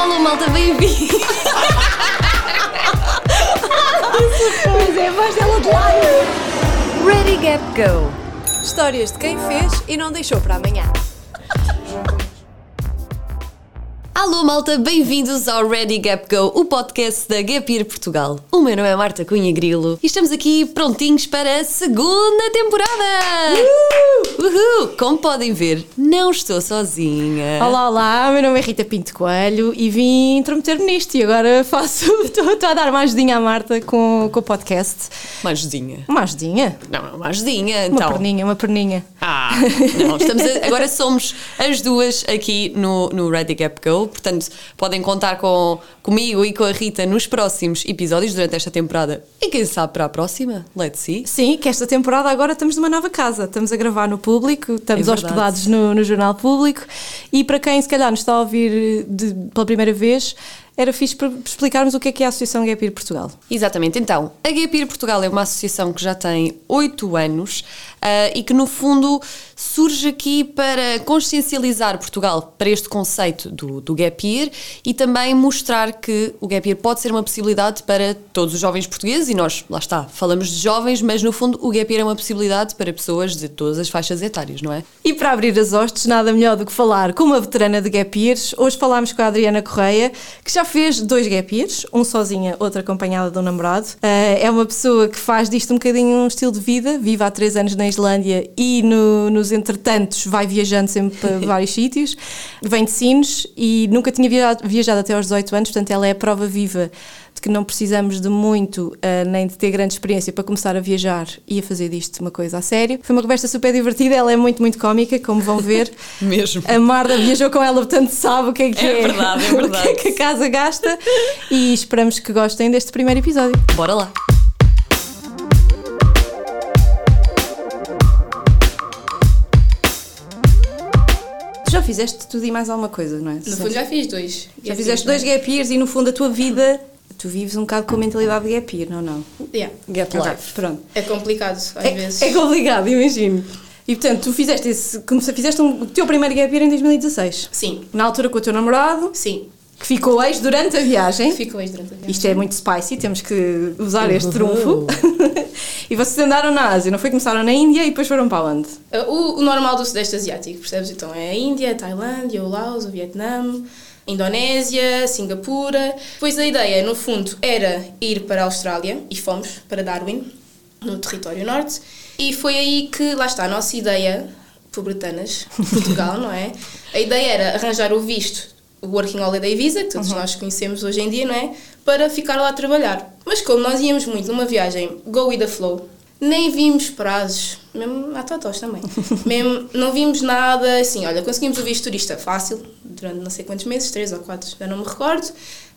Alô, malta, bem-vindo! Pois é, a voz dela de lado. Ready, Gap, Go! Histórias de quem fez e não deixou para amanhã. Alô, malta, bem-vindos ao Ready Gap Go, o podcast da Gapir Portugal. O meu nome é Marta Cunha Grilo e estamos aqui prontinhos para a segunda temporada! Uh! Uhul! Como podem ver, não estou sozinha. Olá, olá, meu nome é Rita Pinto Coelho e vim intrometer-me nisto e agora faço. Estou a dar uma ajudinha à Marta com, com o podcast. Uma ajudinha. Uma ajudinha? Não, uma ajudinha, Uma então. perninha, uma perninha. Ah, não, estamos a- agora somos as duas aqui no, no Ready Gap Go, portanto podem contar com, comigo e com a Rita nos próximos episódios durante esta temporada e quem sabe para a próxima, let's see. Sim, que esta temporada agora estamos numa nova casa. Estamos a gravar no público, estamos É hospedados no, no Jornal Público. E para quem se calhar nos está a ouvir de- pela primeira vez, era fixe para explicarmos o que é que é a Associação Gapir Portugal. Exatamente, então, a Gapir Portugal é uma associação que já tem oito anos ah, e que no fundo surge aqui para consciencializar Portugal para este conceito do, do Gap Year e também mostrar que o Gap Year pode ser uma possibilidade para todos os jovens portugueses e nós, lá está, falamos de jovens, mas no fundo o Gap Year é uma possibilidade para pessoas de todas as faixas etárias, não é? E para abrir as hostes, nada melhor do que falar com uma veterana de Gap Years. Hoje falámos com a Adriana Correia, que já fez dois Gap Years, um sozinha, outro acompanhada de um namorado. Ah, é uma pessoa que faz disto um bocadinho um estilo de vida, vive há três anos na Islândia e no- nos entretantos vai viajando sempre para vários sítios. Vem de Sines e nunca tinha viajado, viajado até aos 18 anos, portanto ela é a prova viva de que não precisamos de muito ah, nem de ter grande experiência para começar a viajar e a fazer disto uma coisa a sério. Foi uma conversa super divertida, ela é muito, muito cómica, como vão ver. Mesmo. A Marda viajou com ela, portanto sabe o que é que É é, verdade, é o que verdade. é que a casa gasta e esperamos que gostem deste primeiro episódio. Bora lá! Já fizeste tudo e mais alguma coisa, não é? No fundo já fiz dois. já fizeste dois gap years e no fundo a tua vida, tu vives um bocado com a mentalidade de gap year, não, não? Yeah. Gap Life. pronto. É complicado às É, vezes. é complicado, imagino. E portanto, tu fizeste esse, fizeste um, o teu primeiro gap year em 2016. Sim, Na altura com o teu namorado, sim. que ficou ex durante a viagem. Fico hoje durante a viagem. Isto é muito spicy, temos que usar este trunfo. e vocês andaram na Ásia, não foi? Começaram na Índia e depois foram para onde? Uh, O, o normal do Sudeste Asiático, percebes? Então é a Índia, a Tailândia, o Laos, o Vietnã, Indonésia, Singapura. Pois a ideia, no fundo, era ir para a Austrália e fomos para Darwin, no território norte. E foi aí que, lá está, a nossa ideia, pobretanas, Portugal, não é? A ideia era arranjar o visto, o Working Holiday Visa, que todos nós conhecemos hoje em dia, não é? Para ficar lá a trabalhar. Mas como nós íamos muito numa viagem go with the flow, nem vimos prazos, mesmo a totós também. mesmo não vimos nada assim, olha, conseguimos o visto turista fácil, durante não sei quantos meses, três ou quatro, já não me recordo.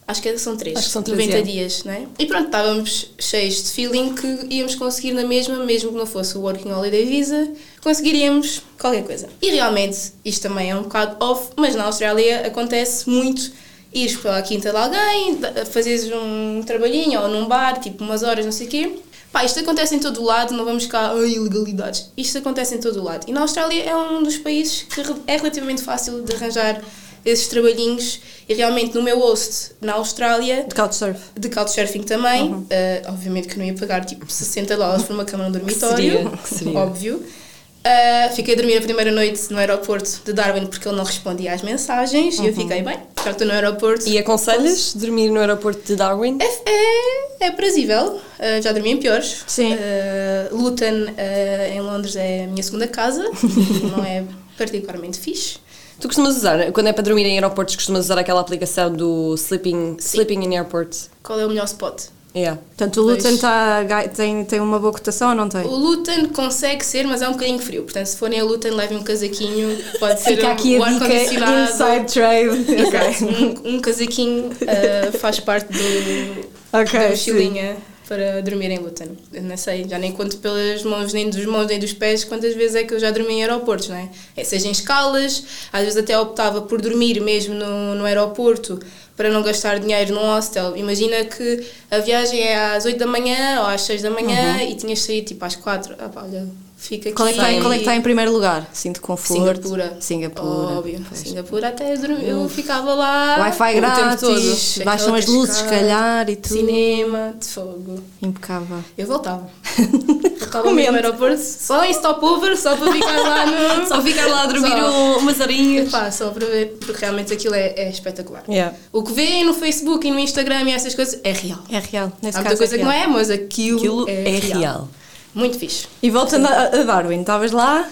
Acho que são três, Acho que são três, 90 é. dias, não é? E pronto, estávamos cheios de feeling que íamos conseguir na mesma, mesmo que não fosse o Working Holiday Visa, conseguiríamos qualquer coisa. E realmente, isto também é um bocado off, mas na Austrália acontece muito ires para a quinta de alguém, fazeres um trabalhinho ou num bar, tipo umas horas, não sei o quê. Pá, isto acontece em todo o lado, não vamos cá, ai, ilegalidades. Isto acontece em todo o lado. E na Austrália é um dos países que é relativamente fácil de arranjar esses trabalhinhos. E realmente no meu host na Austrália, De Couchsurf. de couchsurfing também, eh, obviamente que não ia pagar tipo 60 dólares por uma cama no dormitório, seria, que seria. óbvio. Ah, fiquei a dormir a primeira noite no aeroporto de Darwin porque ele não respondia às mensagens e eu fiquei bem, já que estou no aeroporto. E aconselhas dormir no aeroporto de Darwin? É, é, é aprazível, Ah, já dormi em piores. Sim. Ah, Luton ah, em Londres é a minha segunda casa e não é particularmente fixe. Tu costumas usar, quando é para dormir em aeroportos, costumas usar aquela aplicação do Sleeping, sleeping in Airports? Qual é o melhor spot? Yeah. Portanto, o. Luton tá, tem, tem uma boa cotação ou não tem? O Luton consegue ser, mas é um bocadinho frio. Portanto, se forem a Luton, levem um casaquinho. Pode ser Fica um, aqui dica ar-condicionado. inside trade. Exato. Um, um casaquinho ah, faz parte do, Ok, da sim. mochilinha para dormir em Luton. Eu não sei, já nem conto pelas mãos, nem dos mãos, nem dos pés, quantas vezes é que eu já dormi em aeroportos, não é? é seja em escalas, às vezes até optava por dormir mesmo no, no aeroporto para não gastar dinheiro num hostel. Imagina que a viagem é às 8 da manhã ou às 6 da manhã Uhum. e tinhas sair tipo às 4. Ah, pá, olha, Fica aqui. Qual é, que está, qual é que está em primeiro lugar? Sinto conforto. Singapura. Singapura. Óbvio. Pois. Singapura até eu, dormi- eu ficava lá. Wi-Fi grátis, baixam as luzes, se calhar, e tudo. Cinema, de fogo. Impecável. Eu voltava. voltava mesmo no aeroporto, só em stopover, só para ficar lá no. Só ficar lá a dormir Só. um- umas horinhas. Epá, só para ver, porque realmente aquilo é, é espetacular. Yeah. O que vêem no Facebook e no Instagram e essas coisas é real. É real. Nesse Há muita coisa é que não é, mas aquilo, Aquilo é, é real. real. Muito fixe. E voltando a, a Darwin, estavas lá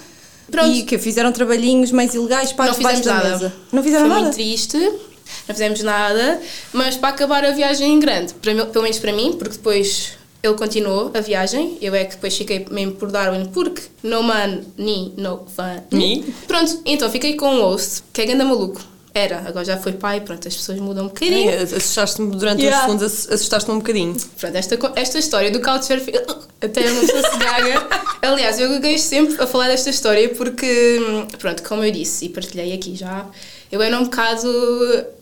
Pronto. e que fizeram trabalhinhos mais ilegais para não fizemos nada. mesa. Não fizeram Foi nada? muito triste, não fizemos nada, mas para acabar a viagem em grande, para pelo menos para mim, porque depois ele continuou a viagem, eu é que depois fiquei mesmo por Darwin, porque no man, ni, no fan. Ni. Pronto, então fiquei com um host, que é ganda maluco. Era, agora já foi pai, pronto, as pessoas mudam um bocadinho. É, Assustaste-me durante Yeah. uns segundos, ass- assustaste-me um bocadinho. Pronto, esta, esta história do Couchsurfing, até uma pessoa se gaga. Aliás, eu gaguei sempre a falar desta história porque, hum, pronto, como eu disse e partilhei aqui já, eu era um bocado,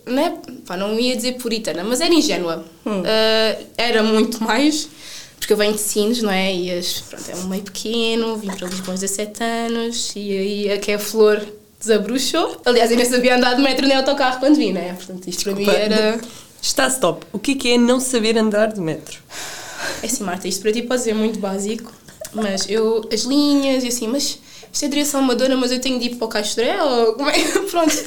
não, é, pá, não ia dizer puritana, mas era ingênua. Ah, era muito mais, porque eu venho de Sines, não é? E as, pronto, é um meio pequeno, vim para Lisboa aos 17 anos e aí a que é a flor desabrochou. Aliás, eu nem sabia andar de metro nem autocarro quando vim, não é? Portanto, isto para mim Desculpa. era... Está stop. O que é que é não saber andar de metro? É assim, Marta, isto para ti pode ser muito básico, mas eu, as linhas e assim, mas isto é direção amadora, mas eu tenho de ir para o Castré ou como é? Pronto.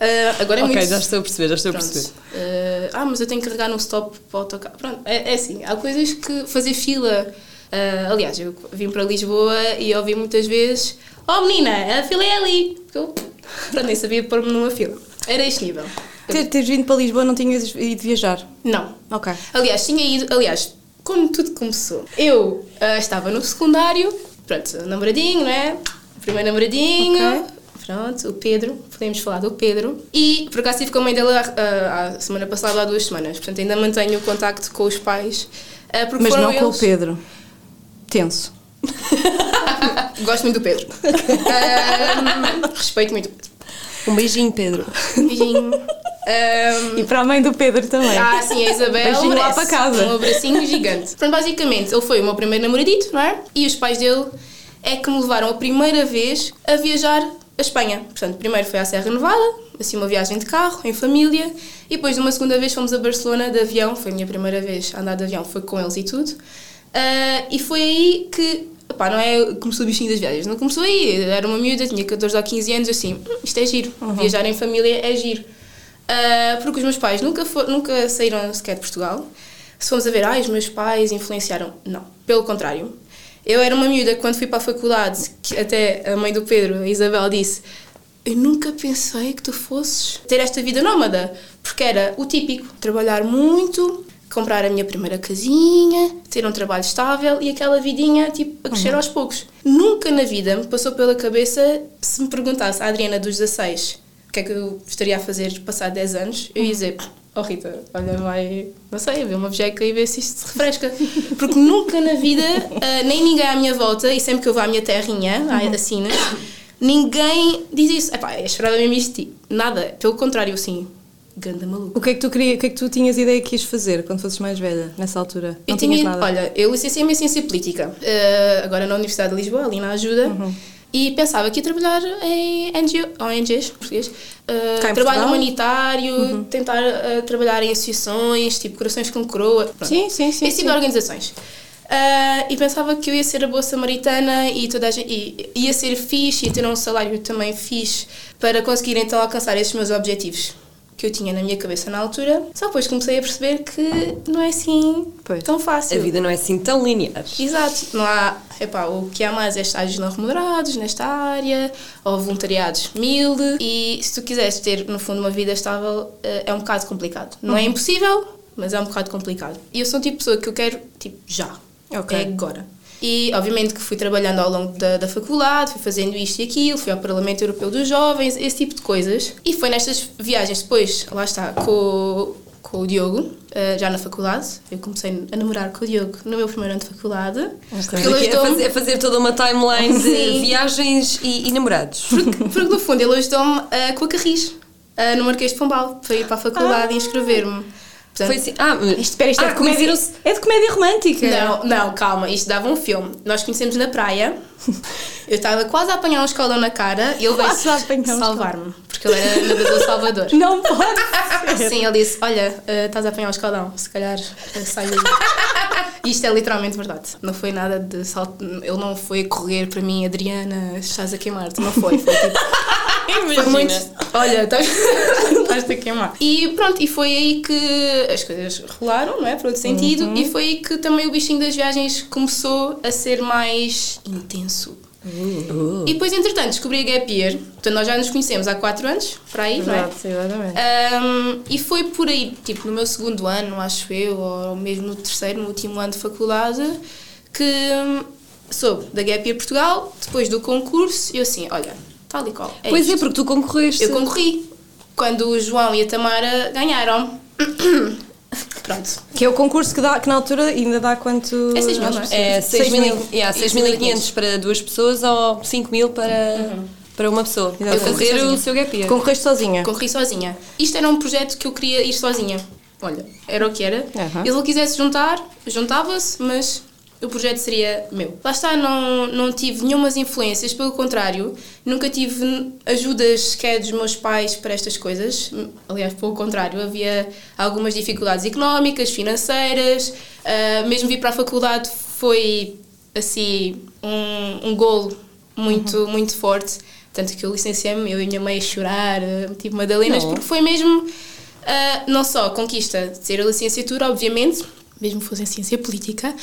Ah, agora é ok, muito. já estou a perceber, já estou a Pronto. perceber. Ah, ah, mas eu tenho que carregar no stop para o autocarro. Pronto, é, é assim, há coisas que fazer fila. ah, aliás, eu vim para Lisboa e ouvi muitas vezes: Oh menina, a fila é ali. Porque Eu pronto, nem sabia pôr-me numa fila. Era este nível. Ter, teres vindo para Lisboa não tinhas ido viajar? Não, Ok. Aliás, tinha ido, aliás, como tudo começou, eu ah, estava no secundário, pronto, namoradinho, não é? Primeiro namoradinho, Ok. Pronto, o Pedro, podemos falar do Pedro. E por acaso estive com a mãe dele ah, a semana passada, há duas semanas, portanto ainda mantenho o contacto com os pais. ah, Mas não com o eles- Pedro. Tenso. Gosto muito do Pedro. Ah, respeito muito o Pedro. Um beijinho, Pedro. Beijinho. Ah, E para a mãe do Pedro também. Ah, sim, a Isabel. Beijinho lá merece. para casa. Um abracinho gigante. Pronto, basicamente, ele foi o meu primeiro namoradito, não é? E os pais dele é que me levaram a primeira vez a viajar a Espanha. Portanto, primeiro foi à Serra Nevada, assim uma viagem de carro, em família. E depois, uma segunda vez, fomos a Barcelona de avião. Foi a minha primeira vez a andar de avião, foi com eles e tudo. Ah, e foi aí que. Pá, não é começou o bichinho das viagens, não começou aí. Era uma miúda, tinha 14 ou 15 anos, assim, "Hum, isto é giro. Viajar em família é giro. Ah, porque os meus pais nunca, fo- nunca saíram sequer de Portugal. Se fomos a ver, ah, os meus pais influenciaram. Não, pelo contrário. Eu era uma miúda quando fui para a faculdade, que até a mãe do Pedro, a Isabel, disse eu nunca pensei que tu fosses ter esta vida nómada. Porque era o típico, trabalhar muito, comprar a minha primeira casinha, ter um trabalho estável e aquela vidinha, tipo, a crescer aos poucos. Nunca na vida me passou pela cabeça, se me perguntasse a Adriana dos 16 o que é que eu estaria a fazer passar 10 anos, eu ia dizer, oh Rita, olha, vai, não sei, ver uma objeca e ver se isto se refresca. Porque nunca na vida, ah, nem ninguém à minha volta, e sempre que eu vou à minha terrinha, à Sines, ninguém diz isso. Epá, é esperava mesmo isto de ti. Nada, pelo contrário, assim, ganda maluco. O que é que tu queria, o que é que tu tinhas ideia que ias fazer quando fosses mais velha, nessa altura? Não Eu tinha, nada. olha, eu licenciei-me em Ciência Política, eh, agora na Universidade de Lisboa, ali na Ajuda, Uhum. E pensava que ia trabalhar em NGO, ONGs, português, em trabalho Portugal? Uhum. humanitário, tentar eh, trabalhar em associações, tipo Corações com Coroa, pronto. Sim, sim, sim. esse tipo de organizações. Ah, e pensava que eu ia ser a boa samaritana e toda a gente e ia ser fixe, ia ter um salário também fixe para conseguir então alcançar esses meus objetivos que eu tinha na minha cabeça na altura. Só depois comecei a perceber que não é assim Pois. tão A fácil. vida não é assim tão linear. Exato, não há, epá, o que há mais é estágios não remunerados nesta área, ou voluntariados mil, e se tu quiseres ter, no fundo, uma vida estável, eh, é um bocado complicado. Não é impossível, mas é um bocado complicado. E eu sou o tipo de pessoa que eu quero, tipo, já. Ok. É agora. E, obviamente, que fui trabalhando ao longo da, da faculdade, fui fazendo isto e aquilo, fui ao Parlamento Europeu dos Jovens, esse tipo de coisas. E foi nestas viagens depois, lá está, com, com o Diogo, eh, já na faculdade. Eu comecei a namorar com o Diogo no meu primeiro ano de faculdade. Porque ele Aqui é ajudou-me- fazer, fazer toda uma timeline de viagens e, e namorados. Porque, porque, no fundo ele ajudou-me ah, com a Carris, ah, no Marquês de Pombal, para ir para a faculdade e inscrever-me. Portanto, Foi assim. Ah, Isto, espera, isto é, ah, de comédia, é de comédia romântica. Não, não, calma, isto dava um filme. Nós conhecemos na praia. Eu estava quase a apanhar um escaldão na cara e ele veio salvar-me, porque ele era nadador Salvador. Não pode. Sim, ele disse: Olha, eh, estás a apanhar um escaldão, se calhar eh, sai daí. E Isto é literalmente verdade. Não foi nada de salto. Ele não foi correr para mim, Adriana, estás a queimar-te. Não foi. Foi tipo. Foi muito. Olha, estás- estás-te a queimar. E pronto, e foi aí que as coisas rolaram, não é? Por outro sentido. Uhum. E foi aí que também o bichinho das viagens começou a ser mais intenso. Uh. E depois, entretanto, descobri a Gap Year. Portanto, nós já nos conhecemos há 4 anos, para aí, não é? Exato, exatamente. Um, e foi por aí, tipo, no meu segundo ano, acho eu, ou mesmo no terceiro, no último ano de faculdade, que hum, soube da Gap Year Portugal, depois do concurso, e eu assim, olha, tal e qual. É Pois é, isto. porque tu concorreste. Eu concorri. Quando o João e a Tamara ganharam. Pronto. Que é o concurso que, dá, que na altura ainda dá quanto. É seis mil, não é? É Seis 6.500 mil. yeah, 6.500 para duas pessoas ou 5.000 para, para uma pessoa. Exatamente. Eu Sozinha. o seu gap year. Concorreste sozinha. Concorri sozinha. Isto era um projeto que eu queria ir sozinha. Olha, era o que era. E se ele quisesse juntar, juntava-se, mas o projeto seria meu. Lá está, não, não tive nenhumas influências, pelo contrário, nunca tive ajudas sequer dos meus pais para estas coisas. Aliás, pelo contrário, havia algumas dificuldades económicas, financeiras, ah, mesmo vir para a faculdade foi assim um, um golo muito, muito forte. Tanto que eu licenciei-me, eu e minha mãe a chorar, ah, tipo Madalenas, Não. porque foi mesmo ah, não só conquista de ter a licenciatura, obviamente, mesmo que fosse em ciência política,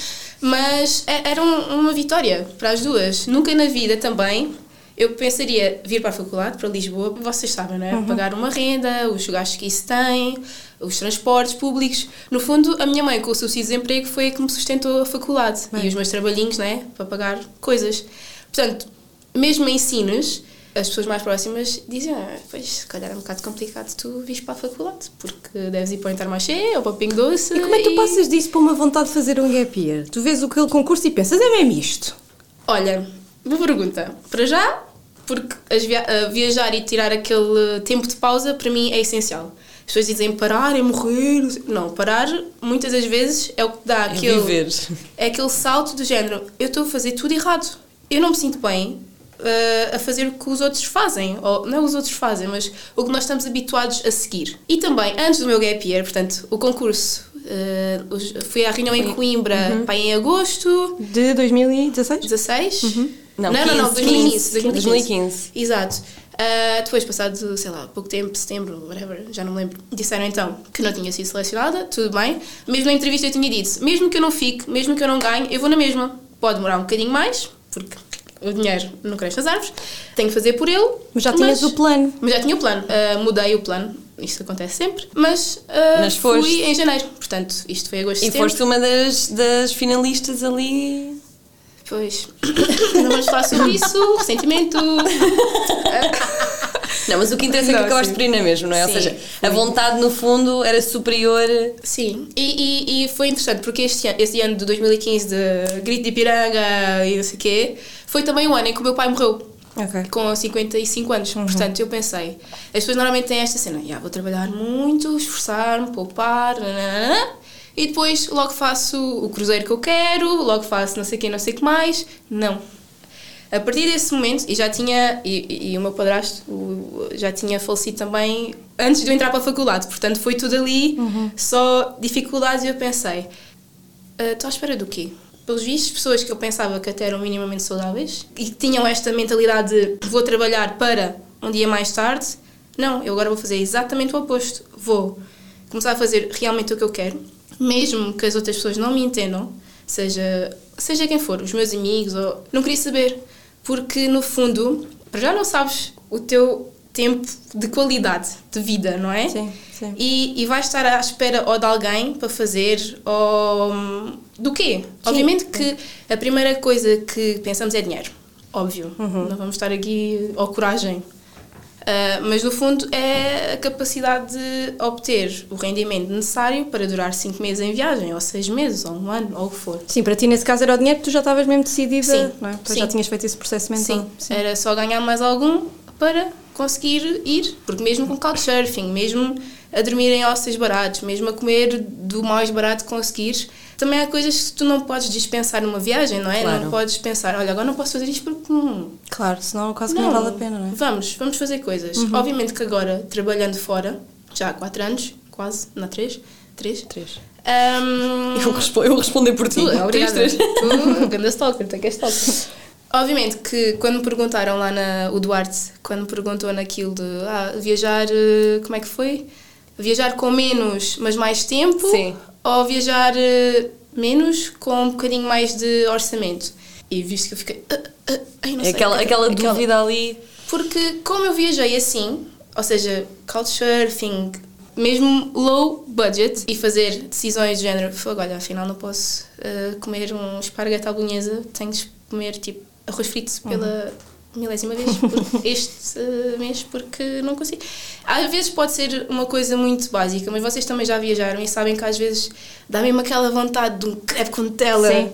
mas é- era um- uma vitória para as duas. Nunca na vida também eu pensaria vir para a faculdade, para Lisboa, vocês sabem, não é? Pagar uma renda, os gastos que isso tem, os transportes públicos. No fundo, a minha mãe, com o subsídio de desemprego, foi a que me sustentou a faculdade e os meus trabalhinhos, não é? Para pagar coisas. Portanto, mesmo em ensinos, as pessoas mais próximas dizem, ah, pois, se calhar é um bocado complicado tu vires para a faculdade, porque deves ir para o Intermarché ou para o Pingo Doce. E como é que tu passas disso para uma vontade de fazer um gap year? Tu vês aquele concurso e pensas, é mesmo isto? Olha, boa pergunta. Para já, porque as via- viajar e tirar aquele tempo de pausa, para mim, é essencial. As pessoas dizem parar é morrer. não parar, muitas das vezes, é o que dá aquele... viver. É aquele salto do género, eu estou a fazer tudo errado. Eu não me sinto bem ah, a fazer o que os outros fazem. Ou, não os outros fazem, mas o que nós estamos habituados a seguir. E também, antes do meu gap year, portanto, o concurso, os- fui à reunião em Coimbra pá, em agosto, De 2016? 16? Não, não, não, não, 15, 2015. 15. 2015. Exato. Ah, depois, passado, sei lá, pouco tempo, setembro, whatever, já não me lembro, disseram então que não tinha sido selecionada, tudo bem. Mesmo na entrevista eu tinha dito, mesmo que eu não fique, mesmo que eu não ganhe, eu vou na mesma. Pode demorar um bocadinho mais, porque o dinheiro não cresce nas árvores, tenho que fazer por ele. Mas já tinhas o plano. Mas já tinha o plano. Ah, mudei o plano, isto acontece sempre, mas, ah, Mas foste. fui em janeiro, portanto, isto foi agosto, E setembro. foste uma das, das finalistas ali. Pois, não vamos falar sobre isso, ressentimento. Não, mas o que interessa é que Não, acabaste por ir na mesma, não é? Ou Sim, seja, a vontade no fundo era superior. Sim, e, e, e foi interessante porque este ano, este ano de 2015 de Grito de Ipiranga e não sei o quê, foi também o ano em que o meu pai morreu. Ok. Com 55 anos. Portanto, eu pensei, as pessoas normalmente têm esta cena, "Ya, vou trabalhar muito, esforçar-me, poupar, nananana, e depois logo faço o cruzeiro que eu quero, logo faço não sei o que, não sei o que mais. Não. A partir desse momento, e já tinha, e, e- o meu padrasto já tinha falecido também antes de eu entrar para a faculdade, portanto foi tudo ali, só dificuldades, e eu pensei, "Ah, estou à espera do quê? Pelos vistos, pessoas que eu pensava que até eram minimamente saudáveis e que tinham esta mentalidade de vou trabalhar para um dia mais tarde, não, eu agora vou fazer exatamente o oposto. Vou começar a fazer realmente o que eu quero, mesmo que as outras pessoas não me entendam, seja, seja quem for, os meus amigos, ou, não queria saber, porque no fundo, já não sabes o teu tempo de qualidade de vida, não é? Sim, sim. E, e vais estar à espera ou de alguém para fazer ou hum, do quê? Obviamente que a primeira coisa que pensamos é dinheiro, óbvio. Não vamos estar aqui ou coragem. Ah, mas no fundo é a capacidade de obter o rendimento necessário para durar 5 meses em viagem, ou 6 meses, ou um ano, ou o que for. Sim, para ti nesse caso era o dinheiro que tu já estavas mesmo decidida, Sim, não é? Tu sim. já tinhas feito esse processo mental. Sim, era só ganhar mais algum para conseguir ir, porque mesmo com couchsurfing, mesmo a dormir em hostels baratos, mesmo a comer do mais barato que conseguires. Também há coisas que tu não podes dispensar numa viagem, não é? Claro. Não podes pensar, olha, agora não posso fazer isto porque hum, Claro, senão quase que não, vale a pena, não é? Vamos, vamos fazer coisas. Obviamente que agora, trabalhando fora, já há 4 anos, quase, não 3? 3? Três. Um, Eu, respo eu vou responder por ti. tu, obrigada. Três, três. Tu, ganda stalker, tu que és stalker. Obviamente que quando me perguntaram lá na. O Duarte, quando me perguntou naquilo de ah, viajar, eh, como é que foi? Viajar com menos, mas mais tempo? Sim. Ou viajar eh, menos com um bocadinho mais de orçamento? E visto que eu fiquei. ah, ah, ai, não sei, aquela, aquela dúvida ali. porque como eu viajei assim, ou seja, couchsurfing, mesmo low budget, e fazer decisões do género, olha, afinal não posso eh, comer um esparguete à bolonhesa, tenho de comer tipo arroz frito pela milésima vez este eh, mês porque não consigo. Às vezes pode ser uma coisa muito básica, mas vocês também já viajaram e sabem que às vezes dá mesmo aquela vontade de um crepe com Nutella. Sim.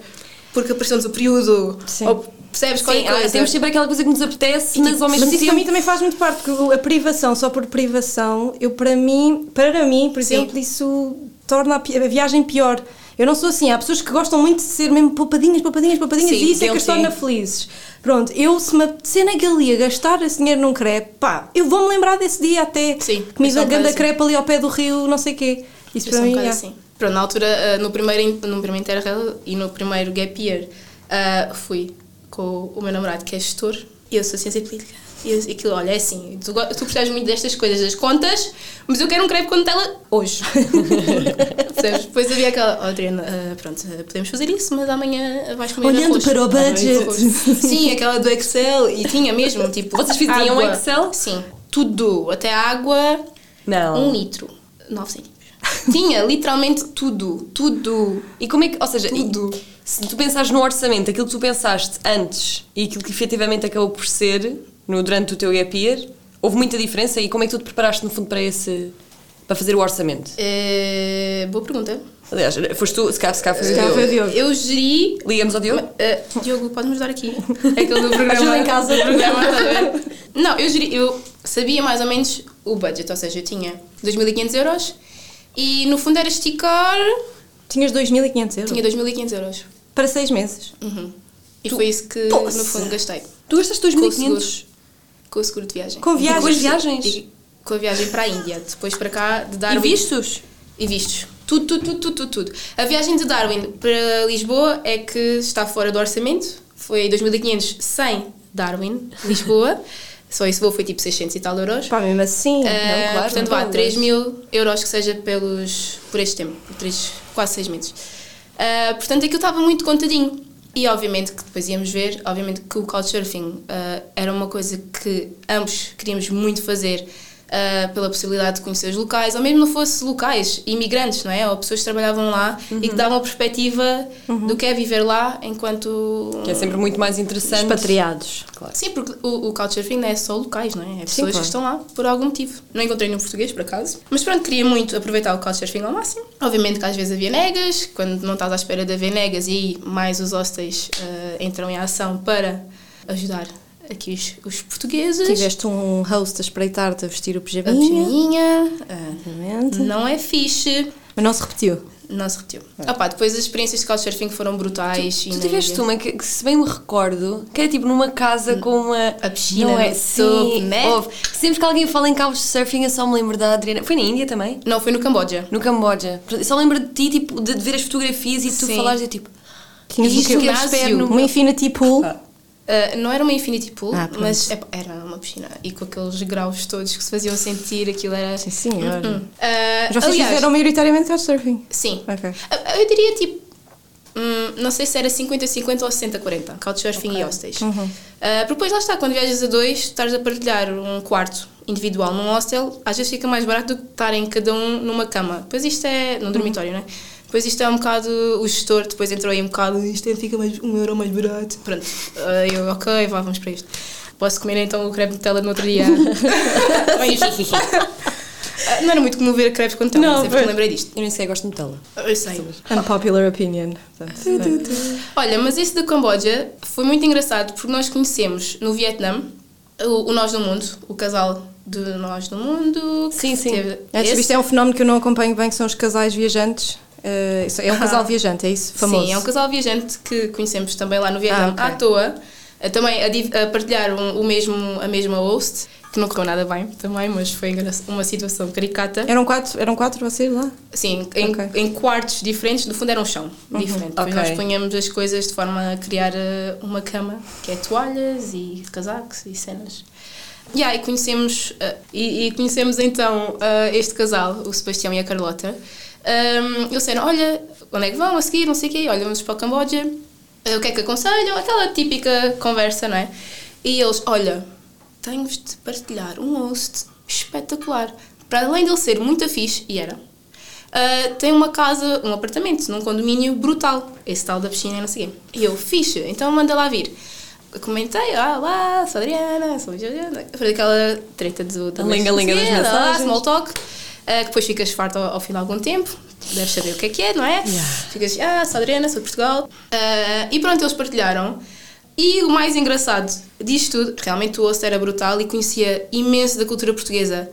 Porque aparecemos o período. Sim. Ou percebes Sim, qualquer ah, temos sempre aquela coisa que nos apetece, mas ao mesmo Mas isso tempo. para mim também faz muito parte, porque a privação, só por privação, eu para mim, para mim, por Sim. exemplo, isso torna a, a viagem pior. Eu não sou assim, há pessoas que gostam muito de ser mesmo poupadinhas, poupadinhas, poupadinhas, Sim, e isso é que as torna felizes. Pronto, eu se me apetecer naquele dia gastar esse dinheiro num crepe, pá, eu vou-me lembrar desse dia até. Sim, Comi eu sou a um ganda bocado assim. crepe ali ao pé do rio, não sei o quê. Isso Eu para um mim, é. assim. Pronto, na altura, ah, no primeiro, no primeiro Interrail e no primeiro Gap Year, ah, fui com o meu namorado, que é gestor, e eu sou ciência política. E aquilo, olha, é assim, tu, tu percebes muito destas coisas, das contas, mas eu quero um crepe com Nutella hoje. Depois havia aquela, oh, Adriana, ah, pronto, ah, podemos fazer isso, mas amanhã vais comer Olhando arroz. para o budget. Arroz. Sim, aquela do Excel, e tinha mesmo, tipo... Vocês faziam água. Excel? Sim, tudo, até água, Não. um litro, 9 cêntimos. Tinha literalmente tudo, tudo. E como é que, ou seja, e- Tudo. se tu pensares no orçamento, aquilo que tu pensaste antes e aquilo que efetivamente acabou por ser no, durante o teu gap year, houve muita diferença e como é que tu te preparaste no fundo para esse para fazer o orçamento? Eh, boa pergunta. Aliás, foste tu, se calhar, se calhar foi Se o calhar foi o Diogo. Eu geri. Ligamos ao Diogo? Eh, Diogo, pode-me ajudar aqui? É aquele do programa. Ajuda em casa. programa? Não, eu geri. Eu sabia mais ou menos o budget, ou seja, eu tinha 2.500 euros e no fundo era esticar. Tinhas 2.500 euros Tinha 2.500 euros. para seis meses. Uhum. E foi isso que Poça. no fundo gastei. Tu o 2.500? Com o seguro de viagem. Com viagens. com as viagens? E com a viagem para a Índia. Depois para cá de E Darwin. vistos? E vistos. Tudo, tudo, tudo, tudo, tudo, tudo. A viagem de Darwin para Lisboa é que está fora do orçamento. Foi 2.500 sem Darwin, Lisboa. Só esse voo foi tipo 600 e tal euros. Pá, mesmo assim. Ah, claro, portanto, não vá, vale, 3 mas- mil euros que seja pelos, por este tempo, por três, quase 6 meses. Ah, portanto, aquilo estava muito contadinho. E obviamente que depois íamos ver, obviamente que o Couchsurfing ah, era uma coisa que ambos queríamos muito fazer ah, pela possibilidade de conhecer os locais, ou mesmo não fosse locais, imigrantes, não é? Ou pessoas que trabalhavam lá e Uhum. que davam a perspectiva do que é viver lá enquanto... Que é sempre muito mais interessante. Expatriados. Claro. Sim, porque o, o Couchsurfing não é só locais, não é? É pessoas claro. que estão lá por algum motivo. Não encontrei nenhum português, por acaso. Mas pronto, queria muito aproveitar o Couchsurfing ao máximo. Obviamente que às vezes havia negas, quando não estás à espera de haver negas, e aí mais os hostels eh, entram em ação para ajudar aqui os, os portugueses. Tiveste um host a espreitar-te a vestir o a pijaminha. pijaminha. Exatamente. não é fixe. Mas não se repetiu. Não se repetiu. Opá, depois as experiências de Couchsurfing foram brutais. e Tu na tiveste uma que, que, se bem me recordo, que era tipo numa casa com uma. A piscina Não é? no Sim, né? houve. Sempre que alguém fala em couchsurfing, eu só me lembro da Adriana. Foi na Índia também? Não, foi no Camboja. No Camboja. Eu só lembro de ti, tipo, de, de ver as fotografias e de tu Sim. falares e eu, tipo. Tinhas isto um que eu ginásio. Uma infinity pool. Uh, não era uma infinity pool, Ah, mas epá, era uma piscina. E com aqueles graus todos que se faziam sentir, aquilo era. Sim, senhor. Uh, Mas vocês aliás, fizeram maioritariamente couchsurfing. Sim. Ok. Uh, Eu diria tipo. hum, não sei se era 50-50 ou 60-40, Couchsurfing e hostels. Uhum. Uh, porque depois lá está, quando viajas a dois, estás a partilhar um quarto individual num hostel, às vezes fica mais barato do que estarem cada um numa cama. Depois isto é. num dormitório, não é? Depois isto é um bocado. O gestor depois entrou aí um bocado. Isto é, fica mais, um euro mais barato. Pronto. Uh, eu, ok, vá, vamos para isto. Posso comer então o crepe de Nutella no outro dia? Ah, não era muito comum ver crepes com Nutella, Não, sei porque lembrei disto. Eu nem sei, gosto de Nutella. Eu sei. Unpopular opinion. Olha, mas esse da Camboja foi muito engraçado porque nós conhecemos no Vietnã o, o Nós do Mundo, o casal de Nós do Mundo. Sim, sim. teve Antes esse. isto é um fenómeno que eu não acompanho bem, que são os casais viajantes. Isso é um casal viajante, é isso? Famoso. Sim, é um casal viajante que conhecemos também lá no Vietnã Ah, ok. à toa, eh, também a, a partilhar um- o mesmo, a mesma host, que não correu nada bem também, mas foi uma situação caricata. Eram quatro, eram quatro vocês lá? Sim, em, Ok. em quartos diferentes, no fundo era um chão diferente. Depois Ok. nós punhamos as coisas de forma a criar eh, uma cama, que é toalhas e casacos e cenas. Yeah, e conhecemos, eh, e, e conhecemos então eh, este casal, o Sebastião e a Carlota. Um, eles disseram, olha, onde é que vão a seguir, não sei o quê, olha, vamos para o Camboja, Eh, o que é que aconselham? Aquela típica conversa, não é? E eles, olha, tenho-vos de partilhar um host espetacular. Para além dele ser muito fixe, e era, Uh, tem uma casa, um apartamento num condomínio brutal. Esse tal da piscina não sei o quê. E eu, fixe, então manda lá vir. Eu comentei, ah, lá, sou Adriana, sou Juliana. Foi aquela treta do, do A linga-linga das Lá, mensagens. small talk. Uh, que depois ficas farto ao, ao fim de algum tempo. Deves saber o que é que é, não é? Ficas, ah, sou a Adriana, sou de Portugal. Uh, e pronto, eles partilharam. E o mais engraçado disto tudo, realmente o osso era brutal e conhecia imenso da cultura portuguesa.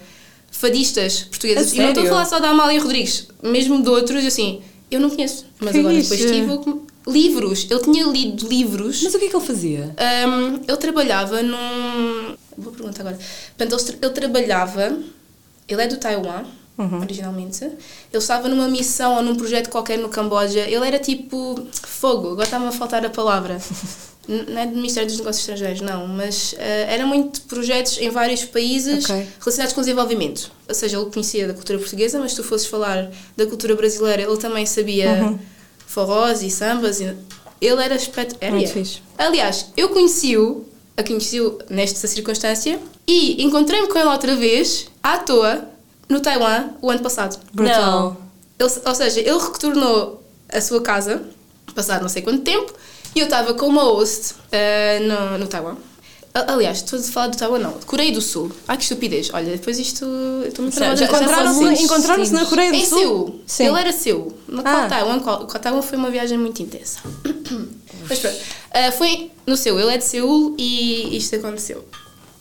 Fadistas portuguesas. E não estou a falar só da Amália Rodrigues, mesmo de outros, assim, eu não conheço. Mas Que agora depois tive livros. Ele tinha lido livros. Mas o que é que ele fazia? Um, ele trabalhava num. Vou perguntar agora. Portanto, ele, ele trabalhava. Ele é do Taiwan, originalmente. Ele estava numa missão ou num projeto qualquer no Camboja. Ele era tipo. fogo, agora está-me a faltar a palavra. Não é do Ministério dos Negócios Estrangeiros, não, mas era muito projetos em vários países Ok. relacionados com desenvolvimento. Ou seja, ele conhecia da cultura portuguesa, mas se tu fosses falar da cultura brasileira, ele também sabia forrós e sambas. e- Ele era espetacular. Muito fixe. Aliás, eu conheci-o, a conheci-o nesta circunstância e encontrei-me com ele outra vez, à toa, no Taiwan, o ano passado. Brutal. Ele- ou seja, ele retornou à sua casa, passado não sei quanto tempo, e eu estava com uma host eh, no, no Taiwan. A- Aliás, estou a falar do Taiwan, não, de Coreia do Sul. Ai que estupidez. Olha, depois isto. eu Estou muito Encontraram-se foram na-. Coreia do Em Sul? Seul. Sim. Ele era Seul. No Ah. Taiwan, qual, Taiwan foi uma viagem muito intensa. Mas pronto. Ah, foi no Seul. Ele é de Seul e isto aconteceu.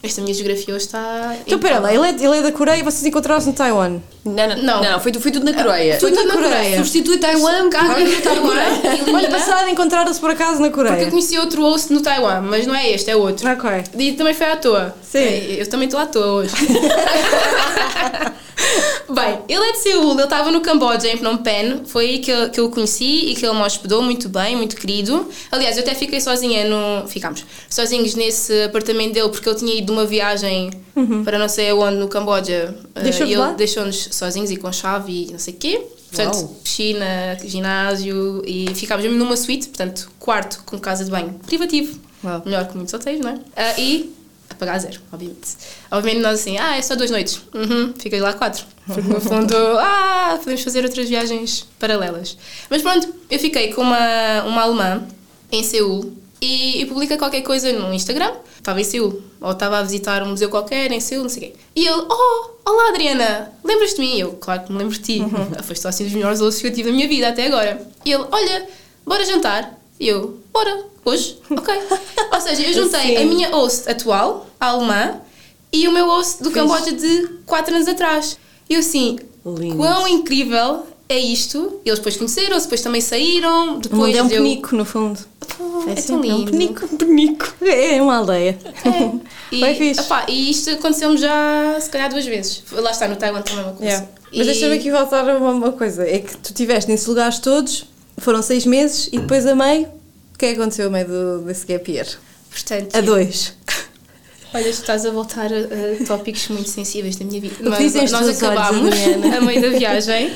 Esta minha geografia hoje está. Então, pera lá, ele é, ele é da Coreia e vocês encontraram-se no Taiwan. Não, não, Não. não. foi, foi tudo na Coreia. Tudo na Coreia. Substitui Taiwan por no Taiwan. Olha, Olha, passado encontraram-se por acaso na Porque eu Coreia. conheci outro host no Taiwan, mas não é este, é outro. Ok. E também foi à toa. Sim. É, Eu também estou à toa hoje. Bem, ele é de Seul, ele estava no Camboja, em Phnom Penh. Foi aí que, eu- que eu o conheci e que ele me hospedou muito bem, muito querido. Aliás, eu até fiquei sozinha no. Ficámos sozinhos nesse apartamento dele porque ele tinha ido de uma viagem para não sei aonde no Camboja. eh, Deixou-vos e ele lá? deixou-nos sozinhos e com chave e não sei o quê. Portanto, Uau. piscina, ginásio e ficámos mesmo numa suíte, portanto, quarto com casa de banho privativo. Uau. Melhor que muitos hotéis, não é? Ah, e pagar zero, obviamente. Obviamente nós assim, ah, é só duas noites. Uhum, fiquei lá quatro. Porque no fundo, ah, podemos fazer outras viagens paralelas. Mas pronto, eu fiquei com uma, uma alemã em Seul e, e publica qualquer coisa no Instagram. Estava em Seul, ou estava a visitar um museu qualquer em Seul, não sei o quê. E ele, oh, olá Adriana, lembras-te de mim? E eu, claro que me lembro de ti. Foi só assim dos melhores elogios que eu tive da minha vida até agora. E ele, olha, bora jantar. E eu, bora, hoje? Ok. Ou seja, eu juntei a minha host atual, a alemã, e o meu host do Camboja de 4 anos atrás. E eu assim, Lindo. quão incrível é isto. Eles depois conheceram-se, depois também saíram. Depois é um eu... penico, no fundo. Oh, é, assim, tão É um lindo. penico, um penico. É uma aldeia. É. E, Bem fixe. epá, e isto aconteceu-me já, se calhar, duas vezes. Lá está, no Taiwan também uma coisa. Yeah. Mas deixa-me aqui voltar a uma, coisa. É que tu estiveste nesses lugares todos, foram seis meses, e depois a meio, que é que aconteceu a meio do, desse gap year? Portanto, A dois. olha, tu estás a voltar a, a tópicos muito sensíveis da minha vida. Nós olhos, acabámos a meio da viagem.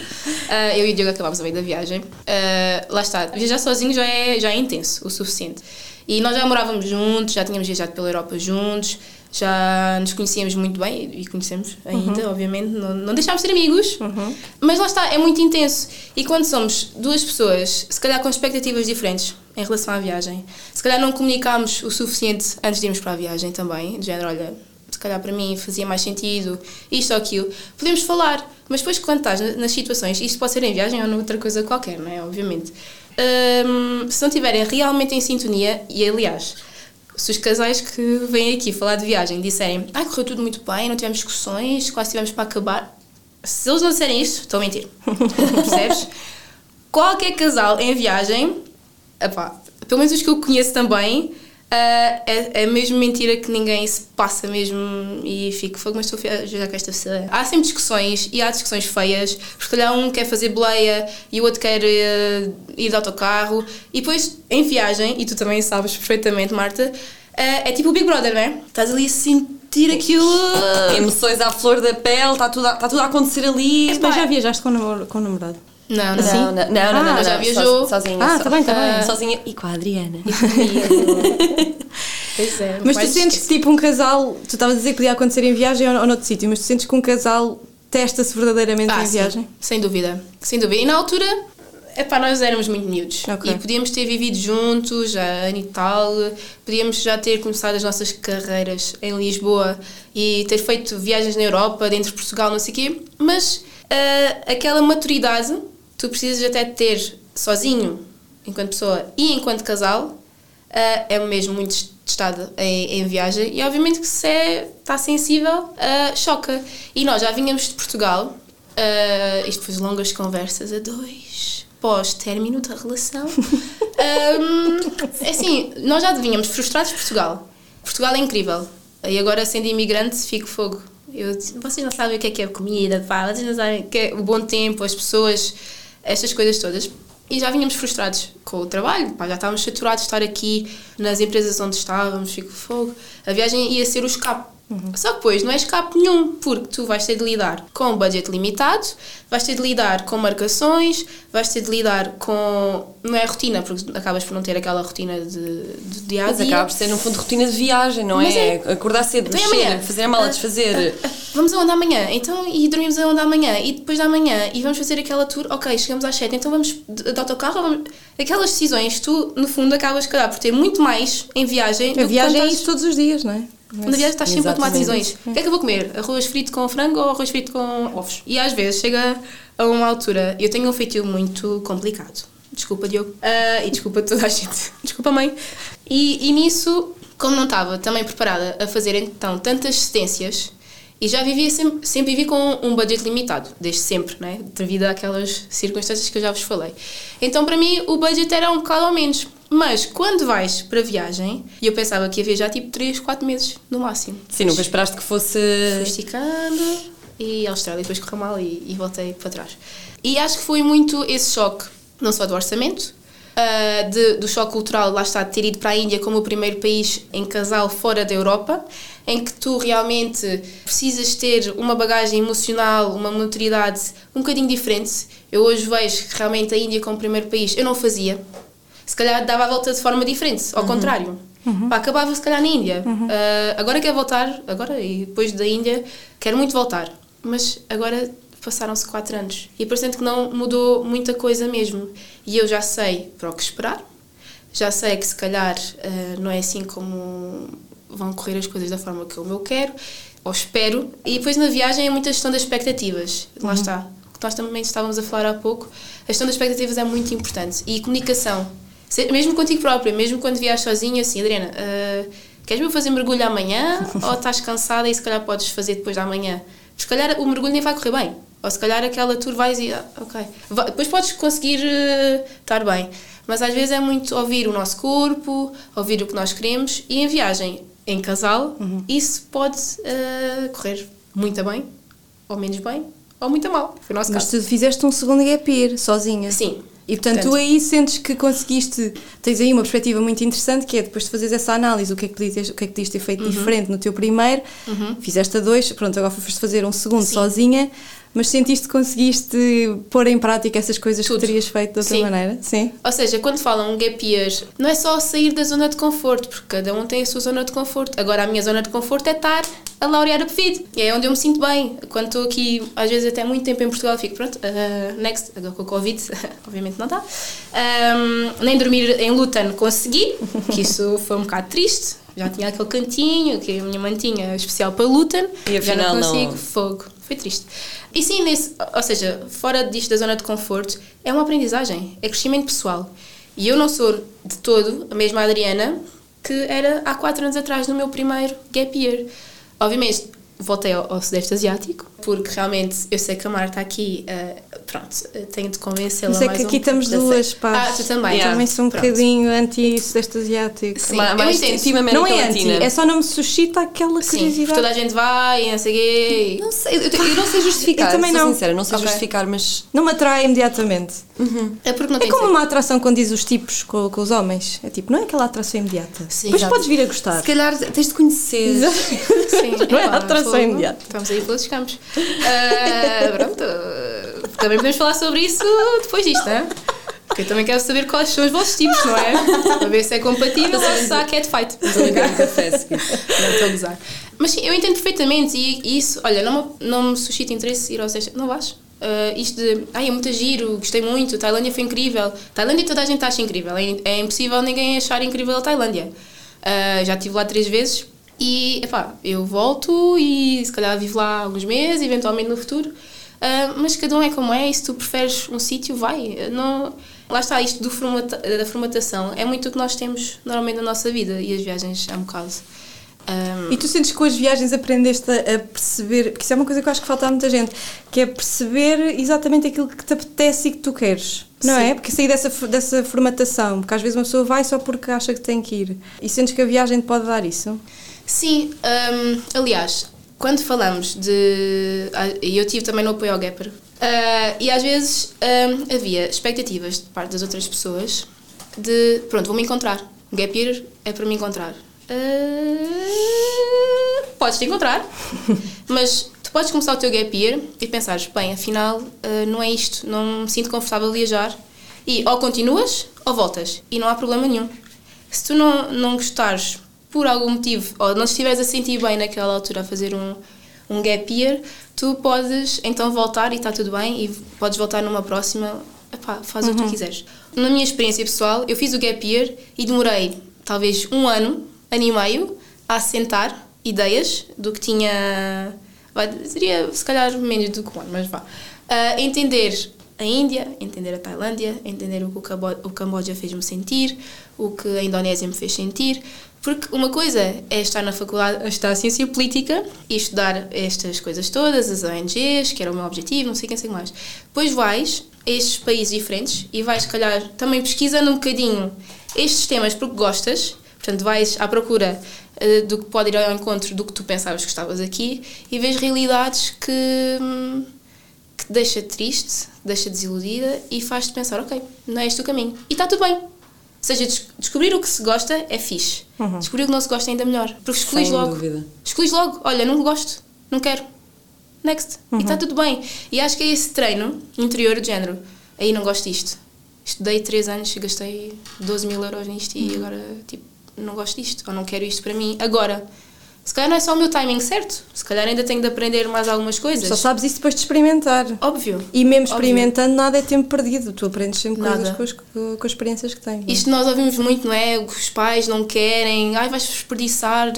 Ah, eu e o Diogo acabámos a meio da viagem. Ah, lá está, viajar sozinho já é, já é intenso, o suficiente. E nós já morávamos juntos, já tínhamos viajado pela Europa juntos, já nos conhecíamos muito bem e conhecemos ainda, obviamente. Não, não deixámos de ser amigos, mas lá está, é muito intenso. E quando somos duas pessoas, se calhar com expectativas diferentes em relação à viagem, se calhar não comunicámos o suficiente antes de irmos para a viagem também, de género, olha, se calhar para mim fazia mais sentido isto ou aquilo, podemos falar, mas depois quando estás na- nas situações, isto pode ser em viagem ou noutra coisa qualquer, não é? Obviamente. Hum, se não estiverem realmente em sintonia, e aliás, Se os casais que vêm aqui falar de viagem disserem ah, correu tudo muito bem, não tivemos discussões, quase tivemos para acabar. Se eles não disserem isto, estão a mentir. Percebes? Qualquer casal em viagem, epá, pelo menos os que eu conheço também, Uh, é, é mesmo mentira que ninguém se passa mesmo e fica fogo, mas estou a já que esta pessoa. Há sempre discussões e há discussões feias, porque se calhar um quer fazer boleia e o outro quer uh, ir de autocarro, e depois em viagem, e tu também sabes perfeitamente, Marta, uh, é tipo o Big Brother, não é? Estás ali a sentir aquilo. Emoções à flor da pele, está tudo, a, está tudo a acontecer ali. Mas já viajaste com com o namorado? Não, não. Não, não, não, não, Ah, não, já não, viajou? sozinha. Ah, só- tá bem, tá bem. ah, Sozinha e com a Adriana. Pois é. Mas tu sentes que tipo um casal, tu estavas a dizer que podia acontecer em viagem ou, ou noutro sítio, mas tu sentes que um casal testa-se verdadeiramente Ah, em sim, viagem? Sem dúvida. Sem dúvida. E na altura, epá, nós éramos muito miúdos. Ok. E podíamos ter vivido juntos, já ano e tal. Podíamos já ter começado as nossas carreiras em Lisboa e ter feito viagens na Europa, dentro de Portugal, não sei o quê. Mas ah, aquela maturidade, tu precisas até ter sozinho, enquanto pessoa e enquanto casal, ah, é mesmo muito testado em, em viagem e obviamente que se é, está sensível, ah, choca. E nós já vinhamos de Portugal, ah, isto foi longas conversas a dois, pós-término da relação. Ahm, é assim, nós já vínhamos frustrados de Portugal. Portugal é incrível. E agora, sendo imigrante, fico fogo. Eu, vocês não sabem o que é que é comida, pá, vocês não sabem o que é o bom tempo, as pessoas, estas coisas todas. E já vínhamos frustrados com o trabalho, pá, já estávamos saturados de estar aqui nas empresas onde estávamos, fico fogo. A viagem ia ser o escape. Só que depois não é escape nenhum, porque tu vais ter de lidar com um budget limitado, vais ter de lidar com marcações, vais ter de lidar com. Não é rotina, porque acabas por não ter aquela rotina de, de dia a Mas dia. acaba por ser, no fundo, rotina de viagem, não Mas é? Acordar cedo, Então é mexer, amanhã. fazer a mala, Ah, desfazer. Vamos aonde amanhã? Então, e dormimos aonde amanhã? E depois da manhã? E vamos fazer aquela tour? Ok, chegamos às 7, então vamos de, de autocarro? Vamos... Aquelas decisões, tu, no fundo, acabas, calhar, por ter muito mais em viagem. A viagem é isso todos os dias, não é? Na viagem estás sempre a tomar decisões. O que é que eu vou comer? Arroz frito com frango ou arroz frito com ovos? E às vezes chega a uma altura, eu tenho um feitio muito complicado. Desculpa, Diogo. Ah, e desculpa toda a gente. Desculpa, mãe. E, e nisso, como não estava também preparada a fazer então tantas cedências, e já vivia sempre, sempre vivi com um budget limitado, desde sempre, né? devido àquelas circunstâncias que eu já vos falei. Então, para mim, o budget era um bocado ao menos. Mas quando vais para viagem, e eu pensava que ia viajar tipo 3, 4 meses no máximo. Sim, nunca esperaste que fosse. Fui esticando e Austrália depois correu mal e, e voltei para trás. E acho que foi muito esse choque, não só do orçamento, ah, de- do choque cultural, lá está, de ter ido para a Índia como o primeiro país em casal fora da Europa, em que tu realmente precisas ter uma bagagem emocional, uma maturidade um bocadinho diferente. Eu hoje vejo que realmente a Índia como primeiro país eu não fazia. Se calhar dava a volta de forma diferente, ao contrário. Pá, acabava se calhar na Índia. Ah, agora quero voltar, agora e depois da Índia, quero muito voltar. Mas agora passaram-se quatro anos e parecendo que não mudou muita coisa mesmo. E eu já sei para o que esperar, já sei que se calhar ah, não é assim como vão correr as coisas da forma que eu quero, ou espero. E depois na viagem é muita gestão das expectativas. Lá está. O que nós também estávamos a falar há pouco. A gestão das expectativas é muito importante. E comunicação. Mesmo contigo própria, mesmo quando viajas sozinha, assim, Adriana, ah, queres-me fazer mergulho amanhã? ou estás cansada e se calhar podes fazer depois da manhã? Se calhar o mergulho nem vai correr bem. Ou se calhar aquela tour vais e. ah, ok. Va- Depois podes conseguir eh, estar bem. Mas às vezes é muito ouvir o nosso corpo, ouvir o que nós queremos e em viagem, em casal, isso pode eh, correr muito bem, ou menos bem, ou muito mal. Foi o nosso Mas caso. tu fizeste um segundo gap year, sozinha. Sim. E portanto, tu Portanto- aí sentes que conseguiste, tens aí uma perspectiva muito interessante que é depois de fazeres essa análise, o que é que podias, o que é que podias ter feito diferente no teu primeiro, fizeste a dois, pronto, agora foste fazer um segundo Sim. sozinha, mas sentiste que conseguiste pôr em prática essas coisas Tudo. que terias feito de outra Sim. maneira? Sim. Ou seja, quando falam gap year, não é só sair da zona de conforto, porque cada um tem a sua zona de conforto. Agora, a minha zona de conforto é estar a laurear a PVD. E é onde eu me sinto bem. Quando estou aqui, às vezes até muito tempo em Portugal, fico pronto, uh, next, agora com o Covid, obviamente não dá. Um, nem dormir em Luton consegui, que isso foi um bocado triste. Já tinha aquele cantinho que a minha mãe tinha especial para Luton. E já afinal não não. consigo. Fogo. Foi triste. E sim, nesse, ou seja, fora disto da zona de conforto, é uma aprendizagem, é crescimento pessoal. E eu não sou de todo a mesma Adriana que era há quatro anos atrás, no meu primeiro gap year. Obviamente, voltei ao, ao Sudeste Asiático, porque realmente eu sei que a Marta aqui, uh, pronto, uh, tenho de convencê-la Mas é que um aqui pouco, estamos duas, pá. Ah, tu também. Yeah. Também sou um Pronto. bocadinho anti-sudeste asiático. Sim, Ma- eu mais entendo. Team Não é anti, é só não me suscita aquela Sim, curiosidade. toda a gente vai e não sei quê. Não sei, eu, eu não sei justificar. Eu também não. sincera, não sei Ok. justificar, mas. Não me atrai imediatamente. É porque não É como uma atração quando diz os tipos com, com os homens. É tipo, não é aquela atração imediata. Sim, Depois exato. podes vir a gostar. Se calhar tens de conhecer. Sim, Não é epá, atração imediata. Estamos aí pelos campos. Ah, pronto. Também podemos falar sobre isso depois disto, não é? Porque eu também quero saber quais são os vossos tipos, não é? Para ver se é compatível ou se há catfight. Não estou a gozar. Mas sim, eu entendo perfeitamente e, e isso, olha, não me, não me suscita interesse ir ao Sudeste. Não vais? Ah, isto de, ai, é muito giro, gostei muito, Tailândia foi incrível. Tailândia toda a gente acha incrível, é, é impossível ninguém achar incrível a Tailândia. Ah, já estive lá três vezes e, epá, eu volto e se calhar vivo lá alguns meses, eventualmente no futuro. Ah, mas cada um é como é e se tu preferes um sítio, vai. Não, lá está, isto do formata, da formatação é muito o que nós temos normalmente na nossa vida e as viagens é um bocado. Ah, E tu sentes que com as viagens aprendeste a perceber, porque isso é uma coisa que eu acho que falta a muita gente, que é perceber exatamente aquilo que te apetece e que tu queres. Não Sim. é? Porque sair dessa, dessa formatação, porque às vezes uma pessoa vai só porque acha que tem que ir. E sentes que a viagem te pode dar isso? Sim, hum, aliás, quando falamos de. ah, E eu tive também no apoio ao Gapper. ah, e às vezes hum, havia expectativas de parte das outras pessoas de. Pronto, vou-me encontrar. O Gap Year é para me encontrar. Ah, podes te encontrar, mas tu podes começar o teu Gap Year e pensares: bem, afinal, ah, não é isto, não me sinto confortável a viajar. E ou continuas ou voltas. E não há problema nenhum. Se tu não, não gostares por algum motivo, ou não estiveres a sentir bem naquela altura a fazer um, um gap year, tu podes então voltar e está tudo bem e podes voltar numa próxima, epá, faz o que tu quiseres. Na minha experiência pessoal, eu fiz o gap year e demorei talvez um ano, ano e meio, a assentar ideias do que tinha, vai, diria se calhar menos do que um ano, mas vá, a entender a Índia, entender a Tailândia, entender o que o Camboja fez-me sentir, o que a Indonésia me fez sentir. Porque uma coisa é estar na faculdade estudar Ciência Política e estudar estas coisas todas, as ONGs, que era o meu objetivo, não sei quem sei mais. Depois vais a estes países diferentes e vais, se calhar, também pesquisando um bocadinho estes temas porque gostas, portanto, vais à procura eh, do que pode ir ao encontro do que tu pensavas que estavas aqui e vês realidades que. hum, que deixa triste, deixa desiludida e faz-te pensar, ok, não é este o caminho. E está tudo bem. Ou seja, des- descobrir o que se gosta é fixe. Descobrir o que não se gosta é ainda melhor. Porque escolhes Sem logo. dúvida. Escolhes logo, olha, não gosto, não quero. Next. E está tudo bem. E acho que é esse treino interior de género. Aí não gosto disto. Estudei 3 anos e gastei 12 mil euros nisto e agora, tipo, não gosto disto. Ou não quero isto para mim agora. Se calhar não é só o meu timing certo. Se calhar ainda tenho de aprender mais algumas coisas. Só sabes isso depois de experimentar. Óbvio. E mesmo Óbvio. experimentando, nada é tempo perdido. Tu aprendes sempre Nada. coisas com as, com, as experiências que tens. é? Isto nós ouvimos muito, não é? Os pais não querem, ai, vais desperdiçar.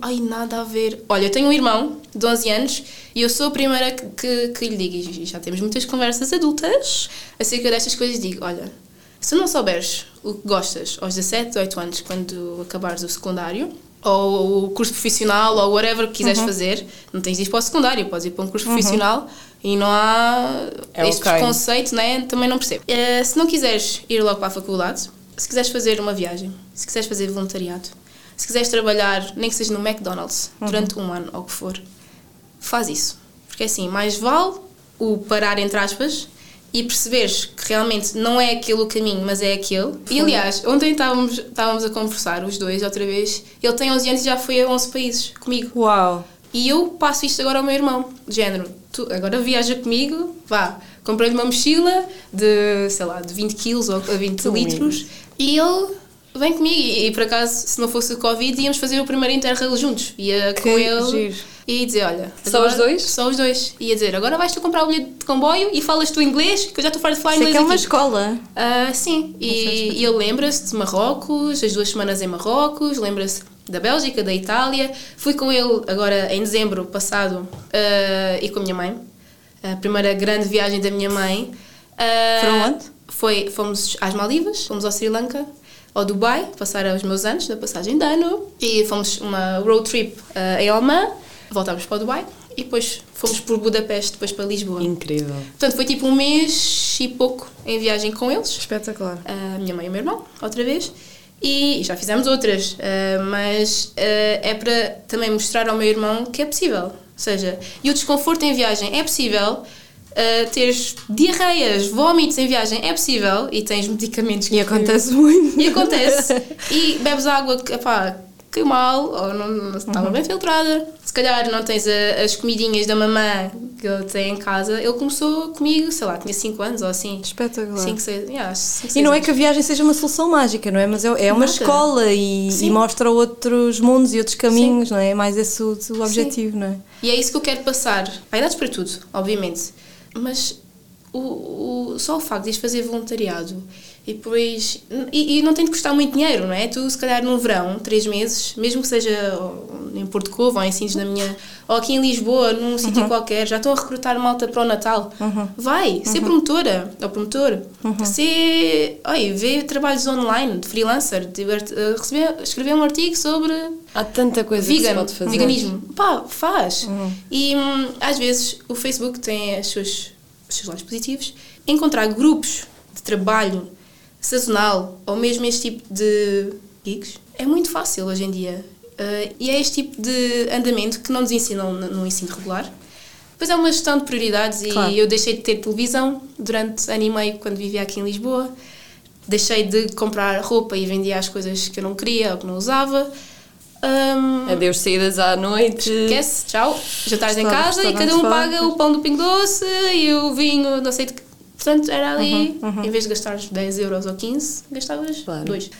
Ai, nada a ver. Olha, eu tenho um irmão de 11 anos e eu sou a primeira que, que, que lhe digo, e já temos muitas conversas adultas acerca destas coisas. Digo: olha, se não souberes o que gostas aos 17, 18 anos, quando acabares o secundário, ou o curso profissional, ou whatever que quiseres fazer, não tens de ir para o secundário, podes ir para um curso profissional e não há É este ok. preconceito, né? também não percebo. Eh, se não quiseres ir logo para a faculdade, se quiseres fazer uma viagem, se quiseres fazer voluntariado, se quiseres trabalhar, nem que seja no McDonald's, durante um ano ou o que for, faz isso. Porque assim, mais vale o parar, entre aspas, e perceberes que realmente não é aquele o caminho, mas é aquele. E aliás, ontem estávamos, estávamos a conversar, os dois, outra vez. Ele tem 11 anos e já foi a 11 países comigo. Uau! E eu passo isto agora ao meu irmão, de género, tu agora viaja comigo, vá, comprei-lhe uma mochila de, sei lá, de 20 quilos ou 20 litros e ele vem comigo e, e, por acaso, se não fosse o Covid, íamos fazer o primeiro Interrail juntos. Ia com ele giro. E ia dizer, olha... Só os dois? Só os dois. Ia dizer, agora vais-tu comprar o bilhete de comboio e falas tu inglês, que eu já estou farta de falar Isso é inglês que é uma escola. Ah, sim, e, e ele lembra-se de Marrocos, as duas semanas em Marrocos, lembra-se da Bélgica, da Itália. Fui com ele agora em dezembro passado ah, e com a minha mãe. A primeira grande viagem da minha mãe. Ah, Foram onde? Foi, fomos às Maldivas, fomos ao Sri Lanka, ao Dubai, passar os meus anos da passagem de ano. E fomos uma road trip uh, em Oman, voltámos para o Dubai e depois fomos por Budapeste, depois para Lisboa. Incrível. Portanto, foi tipo um mês e pouco em viagem com eles. Espetacular. A minha mãe e o meu irmão, outra vez. E já fizemos outras, uh, mas uh, é para também mostrar ao meu irmão que é possível. Ou seja, e o desconforto em viagem é possível. Uh, teres diarreias, vómitos em viagem é possível e tens medicamentos que E acontece muito. e acontece. e bebes água que, epá, caiu mal ou não, não estava bem filtrada. Se calhar não tens a- as comidinhas da mamã que ele tem em casa. Ele começou comigo, sei lá, tinha 5 anos ou assim. Espetacular. 5, 6, yeah, cinco, E seis não é anos. que a viagem seja uma solução mágica, não é? Mas é, é uma Nada. escola e, Sim. e mostra outros mundos e outros caminhos, não é? É mais esse o, o objetivo, não é? E é isso que eu quero passar. Há idades para tudo, obviamente. Mas o, o, só o facto de fazer voluntariado e depois. E, e não tem de custar muito dinheiro, não é? Tu, se calhar, no verão, três meses, mesmo que seja em Porto Covo ou em Sines na minha. ou aqui em Lisboa, num sítio qualquer, já estão a recrutar malta para o Natal. Vai, ser promotora ou promotor. Ser. Olha, ver trabalhos online de freelancer, de, eh, receber, escrever um artigo sobre Há tanta coisa que se Vegan, pode fazer. veganismo. Pá, faz. E hum, às vezes o Facebook tem as suas, os seus lados positivos. Encontrar grupos de trabalho sazonal ou mesmo este tipo de gigs é muito fácil hoje em dia. Uh, e é este tipo de andamento que não nos ensinam no, no ensino regular. Depois é uma gestão de prioridades e Claro. eu deixei de ter televisão durante ano e meio quando vivia aqui em Lisboa. Deixei de comprar roupa e vendia as coisas que eu não queria ou que não usava. Hum, Adeus saídas à noite. Esquece, tchau. Jantares em casa e cada um paga o pão do Pingo Doce e o vinho, não sei de que. Portanto, era ali, em vez de gastares 10 euros ou 15, gastavas Claro. 2.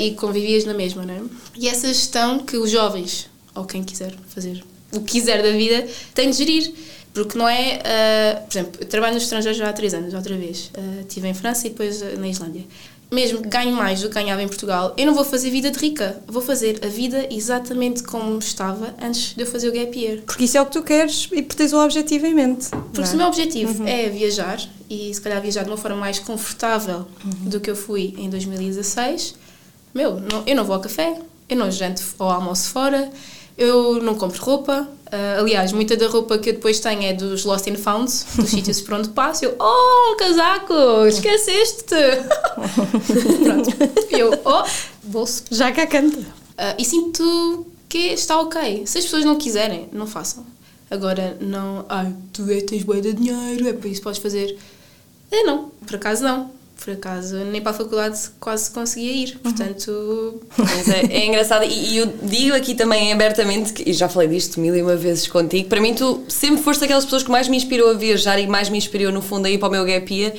e convivias na mesma, não é? E essa gestão que os jovens, ou quem quiser fazer o que quiser da vida, tem de gerir. Porque não é. ah, por exemplo, eu trabalho no estrangeiro já há 3 anos, outra vez. Ah, estive em França e depois na Islândia. Mesmo que ganhe mais do que ganhava em Portugal, eu não vou fazer vida de rica. Vou fazer a vida exatamente como estava antes de eu fazer o gap year. Porque isso é o que tu queres e porque tens um objetivo em mente. Porque se é? o meu objetivo é viajar, e se calhar viajar de uma forma mais confortável do que eu fui em 2016, meu, não- eu não vou ao café, eu não janto ou almoço fora, eu não compro roupa. Ah, aliás, muita da roupa que eu depois tenho é dos Lost and Founds, dos sítios por onde passo. Eu, oh, um casaco, esqueceste-te! Pronto. Eu, oh, bolso. Já cá canta. Ah, e sinto que está ok. Se as pessoas não quiserem, não façam. Agora, não. Ai, tu é, tens bué de dinheiro, é por isso que podes fazer. É, não. Por acaso, não. Por acaso, nem para a faculdade quase conseguia ir. Portanto. Mas é, é engraçado e, e eu digo aqui também abertamente, que, e já falei disto mil e uma vezes contigo, para mim tu sempre foste aquelas pessoas que mais me inspirou a viajar e mais me inspirou no fundo a ir para o meu gap year,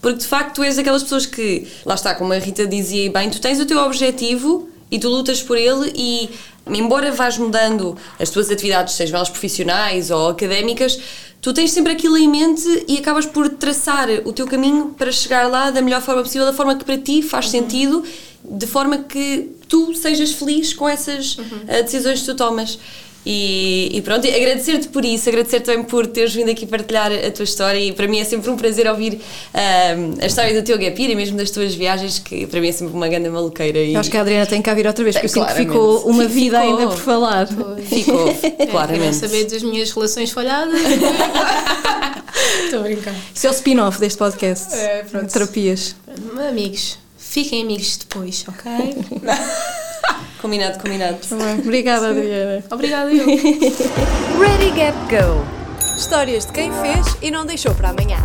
porque de facto tu és daquelas pessoas que, lá está, como a Rita dizia bem, tu tens o teu objetivo e tu lutas por ele e embora vás mudando as tuas atividades, sejam elas profissionais ou académicas, tu tens sempre aquilo em mente e acabas por traçar o teu caminho para chegar lá da melhor forma possível, da forma que para ti faz sentido, de forma que tu sejas feliz com essas uh, decisões que tu tomas. E, e pronto, agradecer-te por isso, agradecer também por teres vindo aqui partilhar a tua história e para mim é sempre um prazer ouvir um, a história do teu gap year e mesmo das tuas viagens, que para mim é sempre uma grande maluqueira. E Eu acho que a Adriana tem que vir outra vez, porque eu sinto que ficou uma Fico- vida ficou. ainda por falar. ficou, É, claramente. saber das minhas relações falhadas? Estou a brincar. Isso é o spin-off deste podcast. É, pronto. Terapias. Amigos, fiquem amigos depois, ok? Combinado, combinado. Tá bem. Obrigada, Adriana. Obrigada, eu. Ready, Gap, Go! Histórias de quem fez e não deixou para amanhã.